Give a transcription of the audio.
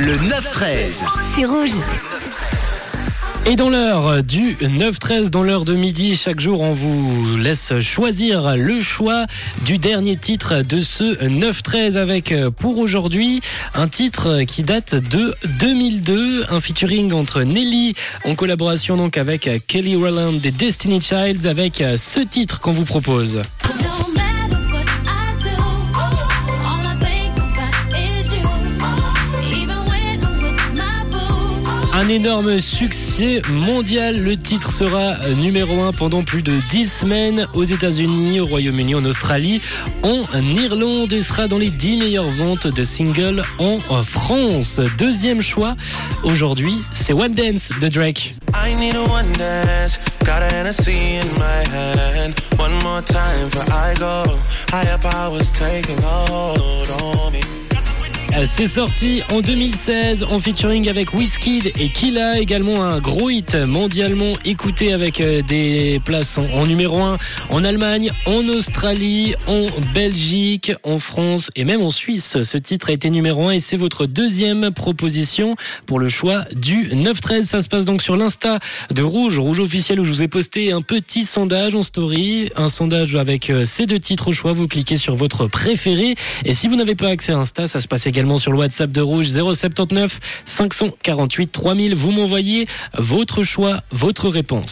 Le 9-13. C'est rouge. Et dans l'heure du 9-13, dans l'heure de midi, chaque jour, on vous laisse choisir le choix du dernier titre de ce 9-13 avec euh, pour aujourd'hui un titre qui date de 2002, un featuring entre Nelly en collaboration donc avec Kelly Rowland des Destiny Childs avec euh, ce titre qu'on vous propose. Un énorme succès mondial. Le titre sera numéro 1 pendant plus de 10 semaines aux États-Unis, au Royaume-Uni, en Australie, en Irlande et sera dans les 10 meilleures ventes de singles en France. Deuxième choix aujourd'hui, c'est One Dance de Drake. Euh, C'est sorti en 2016 en featuring avec Wizkid et Killa, également un gros hit mondialement écouté avec euh, des places en, en numéro 1 en Allemagne, en Australie, en Belgique, en France et même en Suisse. Ce titre a été numéro 1 et c'est votre deuxième proposition pour le choix du 9-13. Ça se passe donc sur l'Insta de Rouge, Rouge officiel où je vous ai posté un petit sondage en story, un sondage avec euh, ces deux titres au choix. Vous cliquez sur votre préféré et si vous n'avez pas accès à Insta, ça se passe sur le WhatsApp de Rouge 079 548 3000. Vous m'envoyez votre choix, votre réponse.